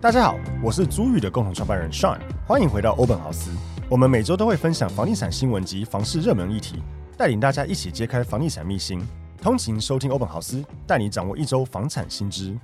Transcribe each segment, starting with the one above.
大家好，我是租宇的共同创办人 Sean，欢迎回到欧本豪斯。我们每周都会分享房地产新闻及房市热门议题，带领大家一起揭开房地产秘辛。通勤收听欧本豪斯，带你掌握一周房产新知。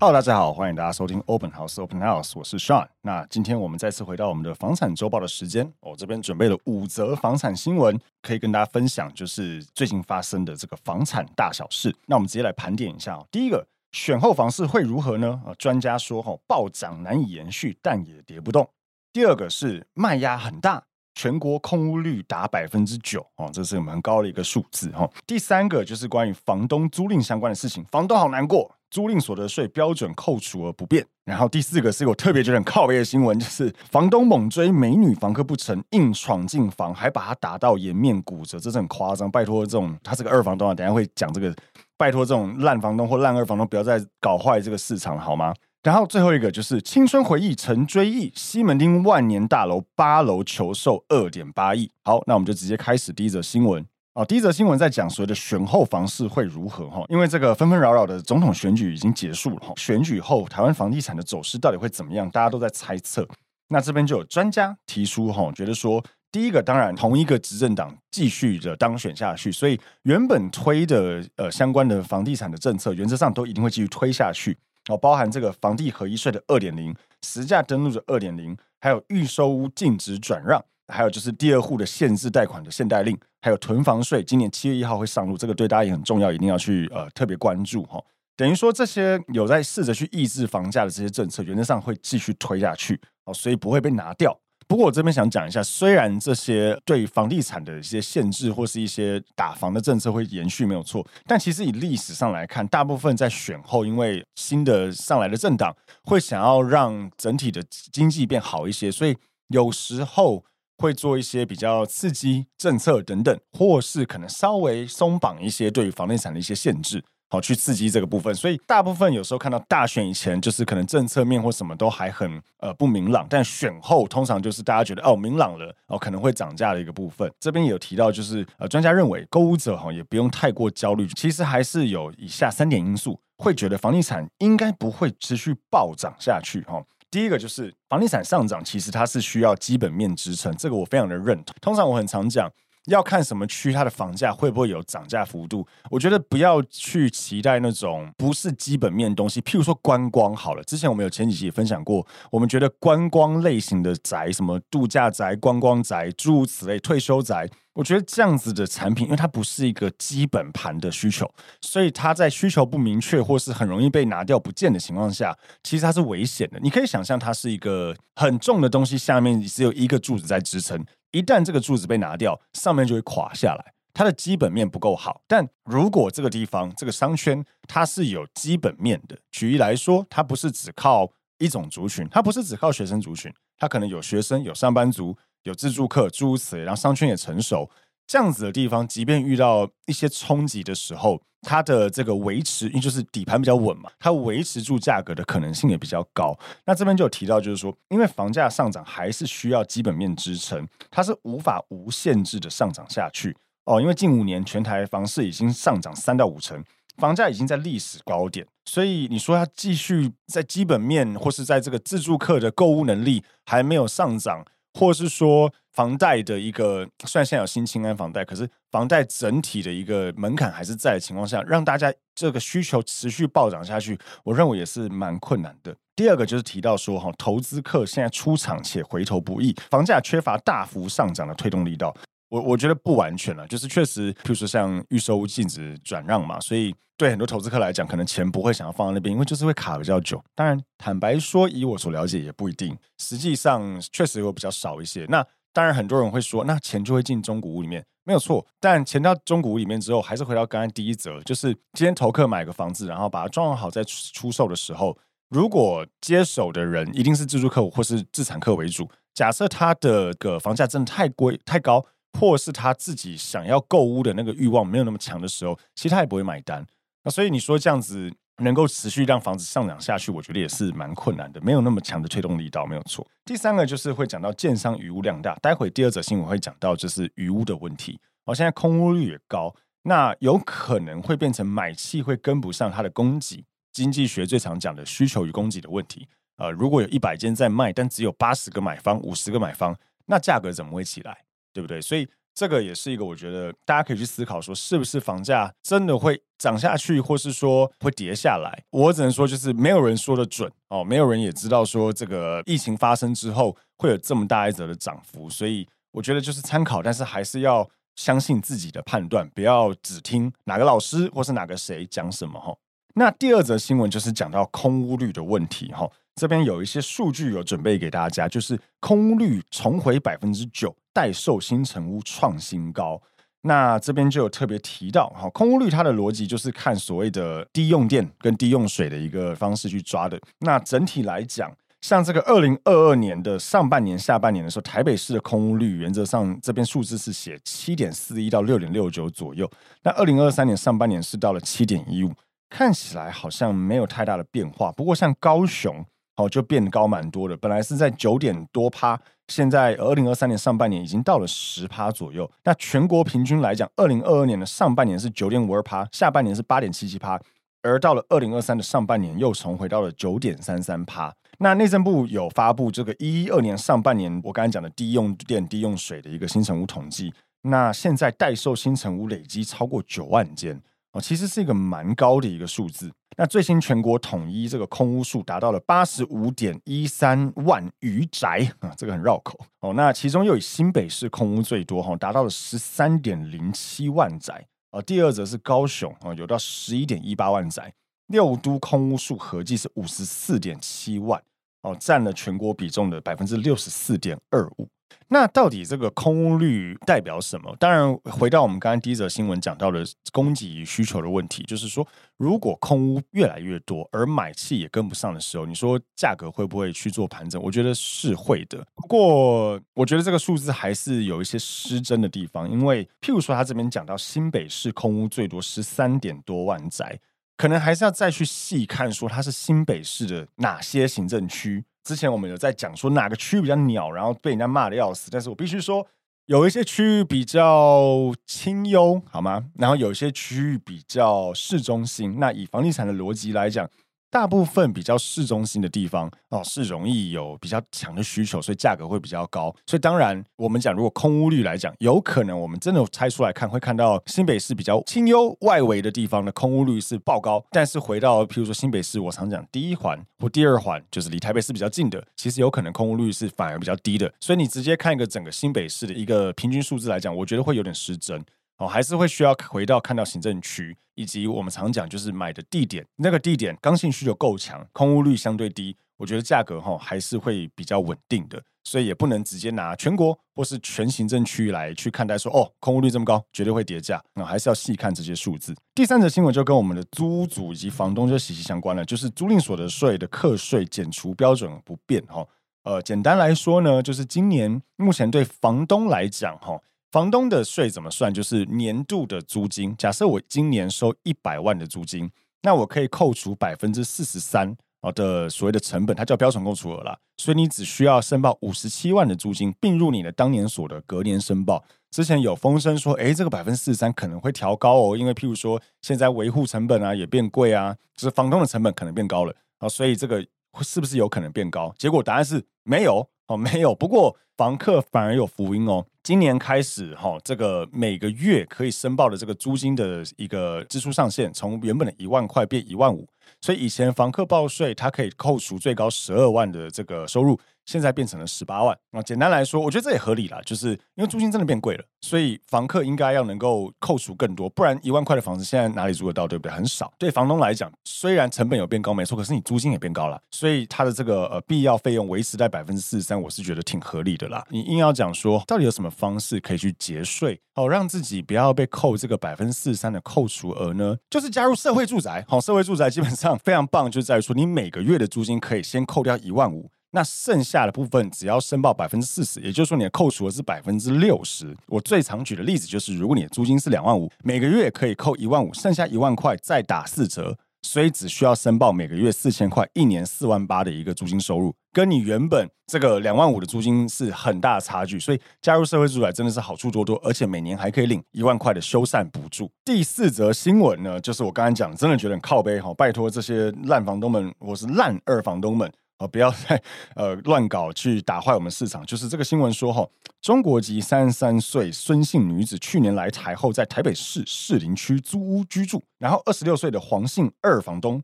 Hello，大家好，欢迎大家收听欧本豪斯 Open House，我是 Sean。那今天我们再次回到我们的房产周报的时间，我这边准备了五则房产新闻，可以跟大家分享，就是最近发生的这个房产大小事。那我们直接来盘点一下哦。第一个。选后房市会如何呢？啊，专家说哈，暴涨难以延续，但也跌不动。第二个是卖压很大，全国空屋率达百分之九哦，这是蛮高的一个数字哈。第三个就是关于房东租赁相关的事情，房东好难过，租赁所得税标准扣除额不变。然后第四个是我特别觉得很靠背的新闻，就是房东猛追美女房客不成，硬闯进房，还把她打到颜面骨折，这是很夸张。拜托，这种他是个二房东啊，等下会讲这个。拜托，这种烂房东或烂二房东不要再搞坏这个市场了，好吗？然后最后一个就是青春回忆成追忆，西门町万年大楼八楼求售二点八亿。好，那我们就直接开始第一则新闻哦。第一则新闻在讲所谓的选后房市会如何哈？因为这个纷纷扰扰的总统选举已经结束了哈，选举后台湾房地产的走势到底会怎么样？大家都在猜测。那这边就有专家提出哈，觉得说。第一个当然，同一个执政党继续的当选下去，所以原本推的呃相关的房地产的政策，原则上都一定会继续推下去。哦，包含这个房地合一税的二点零、实价登录的二点零，还有预售屋禁止转让，还有就是第二户的限制贷款的限贷令，还有囤房税，今年七月一号会上路，这个对大家也很重要，一定要去呃特别关注哈。等于说这些有在试着去抑制房价的这些政策，原则上会继续推下去，哦，所以不会被拿掉。不过我这边想讲一下，虽然这些对房地产的一些限制或是一些打房的政策会延续没有错，但其实以历史上来看，大部分在选后，因为新的上来的政党会想要让整体的经济变好一些，所以有时候会做一些比较刺激政策等等，或是可能稍微松绑一些对于房地产的一些限制。好，去刺激这个部分，所以大部分有时候看到大选以前，就是可能政策面或什么都还很呃不明朗，但选后通常就是大家觉得哦明朗了，哦可能会涨价的一个部分。这边也有提到，就是呃专家认为，购物者哈也不用太过焦虑，其实还是有以下三点因素会觉得房地产应该不会持续暴涨下去哈。第一个就是房地产上涨，其实它是需要基本面支撑，这个我非常的认同。通常我很常讲。要看什么区，它的房价会不会有涨价幅度？我觉得不要去期待那种不是基本面东西，譬如说观光好了。之前我们有前几集也分享过，我们觉得观光类型的宅，什么度假宅、观光宅，诸如此类，退休宅，我觉得这样子的产品，因为它不是一个基本盘的需求，所以它在需求不明确或是很容易被拿掉不见的情况下，其实它是危险的。你可以想象，它是一个很重的东西，下面只有一个柱子在支撑。一旦这个柱子被拿掉，上面就会垮下来。它的基本面不够好，但如果这个地方这个商圈它是有基本面的，举例来说，它不是只靠一种族群，它不是只靠学生族群，它可能有学生、有上班族、有自助客，诸如此类，然后商圈也成熟。这样子的地方，即便遇到一些冲击的时候，它的这个维持，因为就是底盘比较稳嘛，它维持住价格的可能性也比较高。那这边就有提到，就是说，因为房价上涨还是需要基本面支撑，它是无法无限制的上涨下去哦。因为近五年全台房市已经上涨三到五成，房价已经在历史高点，所以你说它继续在基本面或是在这个自住客的购物能力还没有上涨。或是说房贷的一个，虽然现在有新清安房贷，可是房贷整体的一个门槛还是在的情况下，让大家这个需求持续暴涨下去，我认为也是蛮困难的。第二个就是提到说，哈，投资客现在出场且回头不易，房价缺乏大幅上涨的推动力道。我我觉得不完全了，就是确实，譬如说像预售屋禁止转让嘛，所以对很多投资客来讲，可能钱不会想要放在那边，因为就是会卡比较久。当然，坦白说，以我所了解，也不一定。实际上，确实会比较少一些。那当然，很多人会说，那钱就会进中古屋里面，没有错。但钱到中古屋里面之后，还是回到刚才第一则，就是今天投客买个房子，然后把它装潢好再出售的时候，如果接手的人一定是自住客户或是自产客为主，假设他的个房价真的太贵太高。或是他自己想要购屋的那个欲望没有那么强的时候，其实他也不会买单。那所以你说这样子能够持续让房子上涨下去，我觉得也是蛮困难的，没有那么强的推动力道，没有错。第三个就是会讲到建商余屋量大，待会第二则新闻会讲到就是余屋的问题。哦，现在空屋率也高，那有可能会变成买气会跟不上它的供给。经济学最常讲的需求与供给的问题。呃，如果有一百间在卖，但只有八十个买方、五十个买方，那价格怎么会起来？对不对？所以这个也是一个我觉得大家可以去思考说，是不是房价真的会涨下去，或是说会跌下来？我只能说，就是没有人说得准哦，没有人也知道说这个疫情发生之后会有这么大一则的涨幅，所以我觉得就是参考，但是还是要相信自己的判断，不要只听哪个老师或是哪个谁讲什么哈。那第二则新闻就是讲到空屋率的问题哈。这边有一些数据有准备给大家，就是空屋率重回百分之九，待售新成屋创新高。那这边就有特别提到，哈，空屋率它的逻辑就是看所谓的低用电跟低用水的一个方式去抓的。那整体来讲，像这个二零二二年的上半年、下半年的时候，台北市的空屋率原则上这边数字是写七点四一到六点六九左右。那二零二三年上半年是到了七点一五，看起来好像没有太大的变化。不过像高雄，哦，就变高蛮多的。本来是在九点多趴，现在二零二三年上半年已经到了十趴左右。那全国平均来讲，二零二二年的上半年是九点五二趴，下半年是八点七七趴，而到了二零二三的上半年又重回到了九点三三趴。那内政部有发布这个一一二年上半年我刚才讲的低用电、低用水的一个新成屋统计。那现在待售新成屋累积超过九万间。哦，其实是一个蛮高的一个数字。那最新全国统一这个空屋数达到了八十五点一三万余宅啊，这个很绕口哦。那其中又以新北市空屋最多哈，达到了十三点零七万宅啊。第二则是高雄啊，有到十一点一八万宅。六都空屋数合计是五十四点七万哦，占了全国比重的百分之六十四点二五。那到底这个空屋率代表什么？当然，回到我们刚刚第一则新闻讲到的供给与需求的问题，就是说，如果空屋越来越多，而买气也跟不上的时候，你说价格会不会去做盘整？我觉得是会的。不过，我觉得这个数字还是有一些失真的地方，因为譬如说，他这边讲到新北市空屋最多十三点多万宅，可能还是要再去细看，说它是新北市的哪些行政区。之前我们有在讲说哪个区域比较鸟，然后被人家骂的要死。但是我必须说，有一些区域比较清幽，好吗？然后有一些区域比较市中心。那以房地产的逻辑来讲。大部分比较市中心的地方哦，是容易有比较强的需求，所以价格会比较高。所以当然，我们讲如果空屋率来讲，有可能我们真的拆出来看，会看到新北市比较清幽外围的地方的空屋率是爆高。但是回到譬如说新北市，我常讲第一环或第二环，就是离台北市比较近的，其实有可能空屋率是反而比较低的。所以你直接看一个整个新北市的一个平均数字来讲，我觉得会有点失真。哦，还是会需要回到看到行政区，以及我们常讲就是买的地点，那个地点刚性需求够强，空屋率相对低，我觉得价格哈还是会比较稳定的，所以也不能直接拿全国或是全行政区来去看待说哦，空屋率这么高，绝对会跌价，那还是要细看这些数字。第三则新闻就跟我们的租屋族以及房东就息息相关了，就是租赁所得税的课税减除标准不变哈。呃，简单来说呢，就是今年目前对房东来讲哈。房东的税怎么算？就是年度的租金。假设我今年收一百万的租金，那我可以扣除百分之四十三的所谓的成本，它叫标准扣除额啦。所以你只需要申报五十七万的租金，并入你的当年所得，隔年申报。之前有风声说，诶，这个百分之四十三可能会调高哦，因为譬如说现在维护成本啊也变贵啊，就是房东的成本可能变高了啊，所以这个是不是有可能变高？结果答案是没有哦，没有。不过房客反而有福音哦。今年开始，哈，这个每个月可以申报的这个租金的一个支出上限，从原本的一万块变一万五，所以以前房客报税，它可以扣除最高十二万的这个收入。现在变成了十八万啊！简单来说，我觉得这也合理啦，就是因为租金真的变贵了，所以房客应该要能够扣除更多，不然一万块的房子现在哪里租得到，对不对？很少。对房东来讲，虽然成本有变高，没错，可是你租金也变高了，所以他的这个呃必要费用维持在百分之四十三，我是觉得挺合理的啦。你硬要讲说，到底有什么方式可以去节税，好让自己不要被扣这个百分之四十三的扣除额呢？就是加入社会住宅，好，社会住宅基本上非常棒，就在于说你每个月的租金可以先扣掉一万五。那剩下的部分只要申报百分之四十，也就是说你的扣除额是百分之六十。我最常举的例子就是，如果你的租金是两万五，每个月可以扣一万五，剩下一万块再打四折，所以只需要申报每个月四千块，一年四万八的一个租金收入，跟你原本这个两万五的租金是很大的差距。所以加入社会住宅真的是好处多多，而且每年还可以领一万块的修缮补助。第四则新闻呢，就是我刚才讲，真的觉得很靠背哈，拜托这些烂房东们，我是烂二房东们。哦，不要再呃乱搞，去打坏我们市场。就是这个新闻说，哈，中国籍三十三岁孙姓女子去年来台后，在台北市士林区租屋居住。然后二十六岁的黄姓二房东，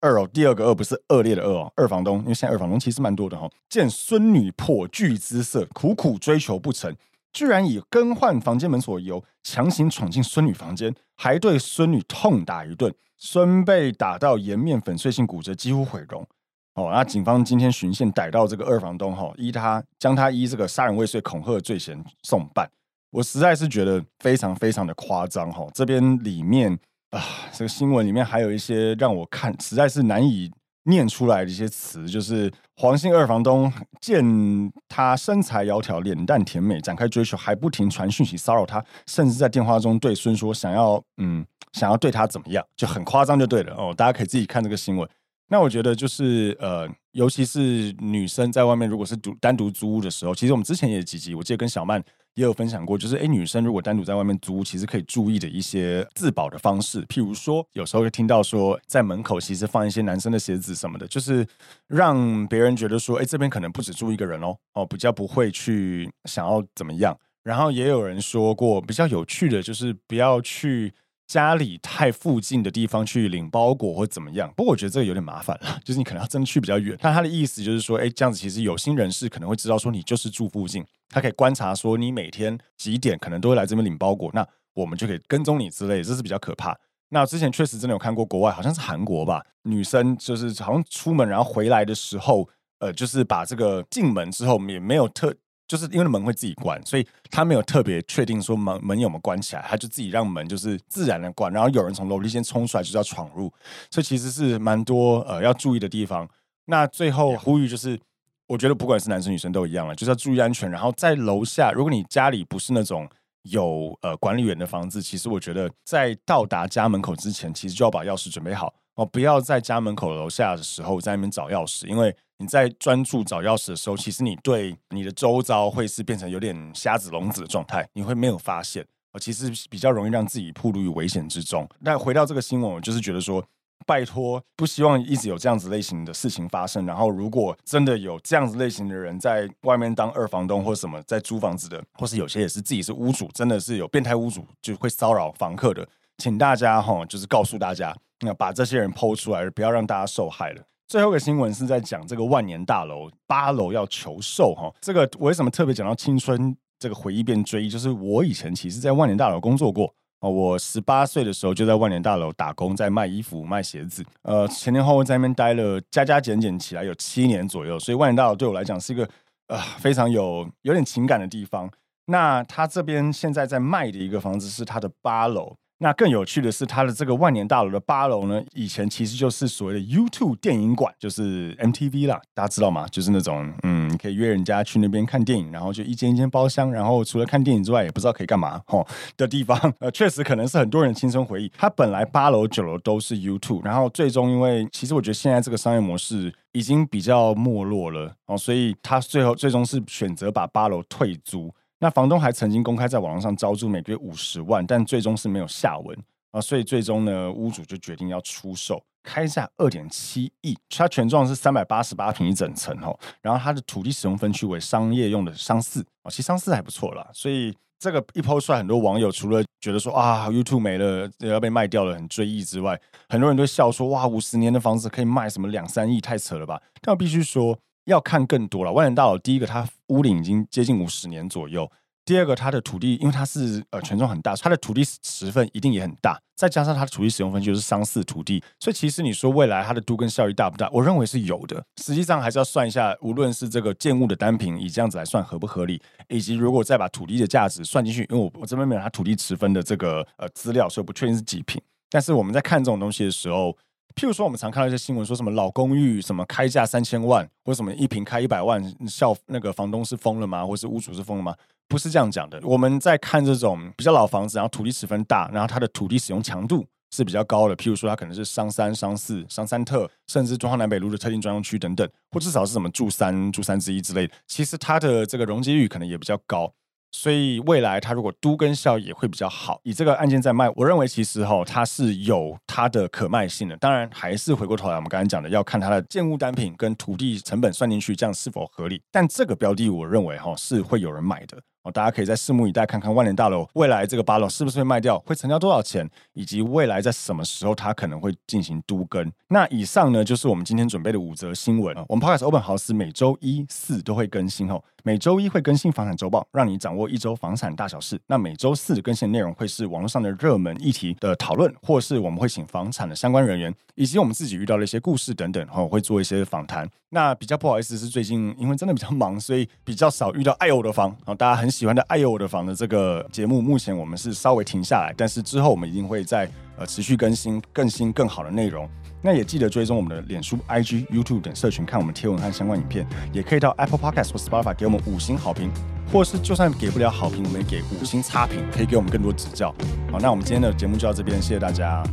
二哦，第二个二不是恶劣的恶哦，二房东，因为现在二房东其实蛮多的哈。见孙女颇具姿色，苦苦追求不成，居然以更换房间门锁为由，强行闯进孙女房间，还对孙女痛打一顿。孙被打到颜面粉碎性骨折，几乎毁容。哦，那警方今天巡线逮到这个二房东，哈，依他将他依这个杀人未遂、恐吓罪嫌送办。我实在是觉得非常非常的夸张，哈。这边里面啊，这个新闻里面还有一些让我看实在是难以念出来的一些词，就是黄姓二房东见他身材窈窕、脸蛋甜美，展开追求，还不停传讯息骚扰他，甚至在电话中对孙说想要嗯想要对他怎么样，就很夸张就对了哦。大家可以自己看这个新闻。那我觉得就是呃，尤其是女生在外面，如果是独单独租屋的时候，其实我们之前也几集，我记得跟小曼也有分享过，就是诶，女生如果单独在外面租屋，其实可以注意的一些自保的方式，譬如说，有时候会听到说，在门口其实放一些男生的鞋子什么的，就是让别人觉得说，诶，这边可能不止住一个人哦，哦，比较不会去想要怎么样。然后也有人说过，比较有趣的就是不要去。家里太附近的地方去领包裹或怎么样？不过我觉得这个有点麻烦了，就是你可能要真的去比较远。但他的意思就是说，哎，这样子其实有心人士可能会知道说你就是住附近，他可以观察说你每天几点可能都会来这边领包裹，那我们就可以跟踪你之类，这是比较可怕。那之前确实真的有看过国外，好像是韩国吧，女生就是好像出门然后回来的时候，呃，就是把这个进门之后也没有特。就是因为门会自己关，所以他没有特别确定说门门有没有关起来，他就自己让门就是自然的关，然后有人从楼梯间冲出来就是要闯入，所以其实是蛮多呃要注意的地方。那最后呼吁就是，我觉得不管是男生女生都一样了，就是要注意安全。然后在楼下，如果你家里不是那种有呃管理员的房子，其实我觉得在到达家门口之前，其实就要把钥匙准备好哦，不要在家门口楼下的时候在那边找钥匙，因为。你在专注找钥匙的时候，其实你对你的周遭会是变成有点瞎子聋子的状态，你会没有发现，我其实比较容易让自己暴露于危险之中。但回到这个新闻，我就是觉得说，拜托，不希望一直有这样子类型的事情发生。然后，如果真的有这样子类型的人在外面当二房东或什么，在租房子的，或是有些也是自己是屋主，真的是有变态屋主就会骚扰房客的，请大家哈，就是告诉大家，要把这些人剖出来，不要让大家受害了。最后一个新闻是在讲这个万年大楼八楼要求售哈，这个我为什么特别讲到青春这个回忆变追忆？就是我以前其实，在万年大楼工作过哦，我十八岁的时候就在万年大楼打工，在卖衣服、卖鞋子，呃，前前后后在那边待了加加减减起来有七年左右，所以万年大楼对我来讲是一个呃非常有有点情感的地方。那他这边现在在卖的一个房子是他的八楼。那更有趣的是，它的这个万年大楼的八楼呢，以前其实就是所谓的 YouTube 电影馆，就是 MTV 啦，大家知道吗？就是那种嗯，可以约人家去那边看电影，然后就一间一间包厢，然后除了看电影之外，也不知道可以干嘛吼的地方。呃，确实可能是很多人青春回忆。它本来八楼九楼都是 YouTube，然后最终因为其实我觉得现在这个商业模式已经比较没落了哦，所以他最后最终是选择把八楼退租。那房东还曾经公开在网络上招租，每个月五十万，但最终是没有下文啊，所以最终呢，屋主就决定要出售，开价二点七亿，它权状是三百八十八平一整层哦，然后它的土地使用分区为商业用的商四啊，其实商四还不错啦，所以这个一抛出来，很多网友除了觉得说啊，YouTube 没了要被卖掉了，很追忆之外，很多人都笑说哇，五十年的房子可以卖什么两三亿，太扯了吧？但我必须说。要看更多了。万年大楼第一个，它屋龄已经接近五十年左右；第二个，它的土地，因为它是呃权重很大，它的土地持分一定也很大。再加上它的土地使用分就是商四土地，所以其实你说未来它的都跟效益大不大？我认为是有的。实际上还是要算一下，无论是这个建物的单品，以这样子来算合不合理，以及如果再把土地的价值算进去，因为我我这边没有它土地持分的这个呃资料，所以不确定是几平。但是我们在看这种东西的时候。譬如说，我们常看到一些新闻，说什么老公寓什么开价三千万，或者什么一平开一百万，笑那个房东是疯了吗？或是屋主是疯了吗？不是这样讲的。我们在看这种比较老房子，然后土地十分大，然后它的土地使用强度是比较高的，譬如说它可能是商三、商四、商三特，甚至中华南北路的特定专用区等等，或至少是什么住三、住三之一之类的，其实它的这个容积率可能也比较高。所以未来它如果都跟效也会比较好。以这个案件在卖，我认为其实哈它是有它的可卖性的。当然还是回过头来，我们刚才讲的要看它的建物单品跟土地成本算进去，这样是否合理。但这个标的，我认为哈是会有人买的。哦，大家可以再拭目以待，看看万联大楼未来这个八楼是不是会卖掉，会成交多少钱，以及未来在什么时候它可能会进行都更。那以上呢，就是我们今天准备的五则新闻。我们 Podcast 欧本豪斯每周一四都会更新哦，每周一会更新房产周报，让你掌握一周房产大小事。那每周四更新的内容会是网络上的热门议题的讨论，或是我们会请房产的相关人员，以及我们自己遇到的一些故事等等，哈，会做一些访谈。那比较不好意思是最近因为真的比较忙，所以比较少遇到爱我的房然后，大家很喜欢的爱有我的房的这个节目，目前我们是稍微停下来，但是之后我们一定会在呃持续更新更新更好的内容。那也记得追踪我们的脸书、IG、YouTube 等社群，看我们贴文和相关影片，也可以到 Apple Podcast 或 Spotify 给我们五星好评，或是就算给不了好评，我们也给五星差评，可以给我们更多指教。好，那我们今天的节目就到这边，谢谢大家。